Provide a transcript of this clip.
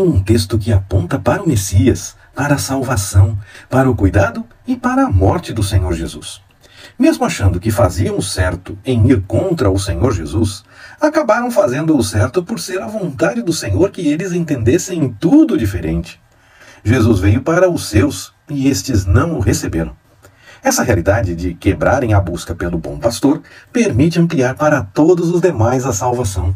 Um texto que aponta para o Messias, para a salvação, para o cuidado e para a morte do Senhor Jesus. Mesmo achando que faziam certo em ir contra o Senhor Jesus, acabaram fazendo o certo por ser a vontade do Senhor que eles entendessem tudo diferente. Jesus veio para os seus e estes não o receberam. Essa realidade de quebrarem a busca pelo bom pastor permite ampliar para todos os demais a salvação.